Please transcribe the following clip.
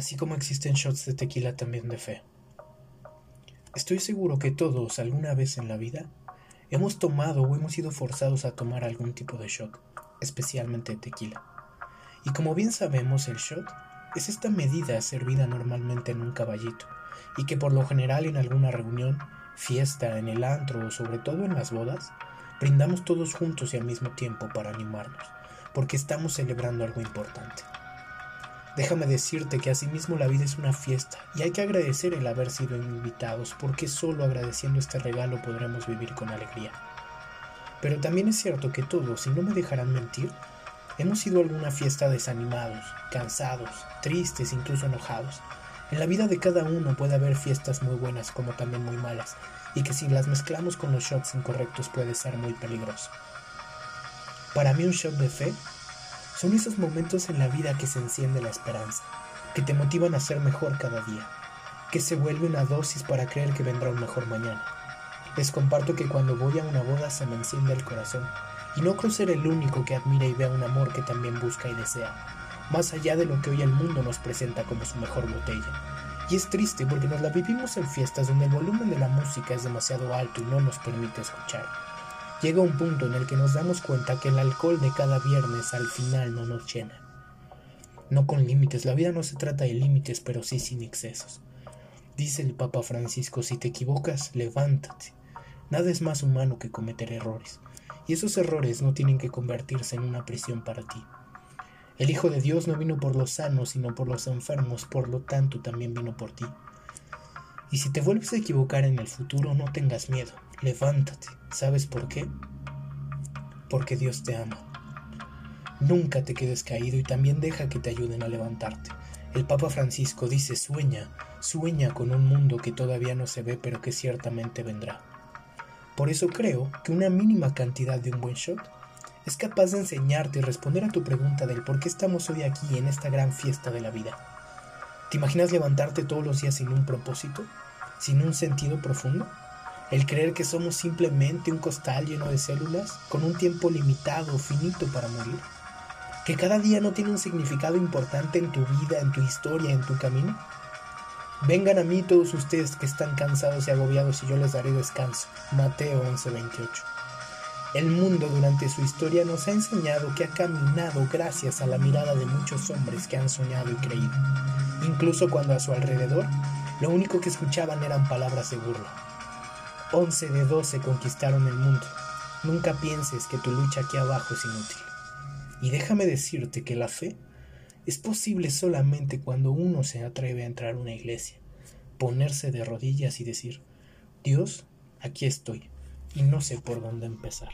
así como existen shots de tequila también de fe. Estoy seguro que todos alguna vez en la vida hemos tomado o hemos sido forzados a tomar algún tipo de shot, especialmente tequila. Y como bien sabemos, el shot es esta medida servida normalmente en un caballito, y que por lo general en alguna reunión, fiesta, en el antro o sobre todo en las bodas, brindamos todos juntos y al mismo tiempo para animarnos, porque estamos celebrando algo importante. Déjame decirte que asimismo la vida es una fiesta y hay que agradecer el haber sido invitados porque solo agradeciendo este regalo podremos vivir con alegría. Pero también es cierto que todos, si no me dejarán mentir, hemos ido a alguna fiesta desanimados, cansados, tristes, incluso enojados. En la vida de cada uno puede haber fiestas muy buenas como también muy malas, y que si las mezclamos con los shots incorrectos puede ser muy peligroso. Para mí un shot de fe son esos momentos en la vida que se enciende la esperanza, que te motivan a ser mejor cada día, que se vuelve una dosis para creer que vendrá un mejor mañana. Les comparto que cuando voy a una boda se me enciende el corazón, y no creo ser el único que admira y vea un amor que también busca y desea, más allá de lo que hoy el mundo nos presenta como su mejor botella. Y es triste porque nos la vivimos en fiestas donde el volumen de la música es demasiado alto y no nos permite escuchar llega un punto en el que nos damos cuenta que el alcohol de cada viernes al final no nos llena. No con límites, la vida no se trata de límites, pero sí sin excesos. Dice el Papa Francisco, si te equivocas, levántate. Nada es más humano que cometer errores, y esos errores no tienen que convertirse en una prisión para ti. El Hijo de Dios no vino por los sanos, sino por los enfermos, por lo tanto también vino por ti. Y si te vuelves a equivocar en el futuro, no tengas miedo, levántate. ¿Sabes por qué? Porque Dios te ama. Nunca te quedes caído y también deja que te ayuden a levantarte. El Papa Francisco dice, sueña, sueña con un mundo que todavía no se ve pero que ciertamente vendrá. Por eso creo que una mínima cantidad de un buen shot es capaz de enseñarte y responder a tu pregunta del por qué estamos hoy aquí en esta gran fiesta de la vida. ¿Te imaginas levantarte todos los días sin un propósito? ¿Sin un sentido profundo? El creer que somos simplemente un costal lleno de células con un tiempo limitado, finito para morir, que cada día no tiene un significado importante en tu vida, en tu historia, en tu camino. Vengan a mí todos ustedes que están cansados y agobiados y yo les daré descanso. Mateo 11:28. El mundo durante su historia nos ha enseñado que ha caminado gracias a la mirada de muchos hombres que han soñado y creído, incluso cuando a su alrededor lo único que escuchaban eran palabras de burla. 11 de 12 conquistaron el mundo. Nunca pienses que tu lucha aquí abajo es inútil. Y déjame decirte que la fe es posible solamente cuando uno se atreve a entrar a una iglesia, ponerse de rodillas y decir, Dios, aquí estoy, y no sé por dónde empezar.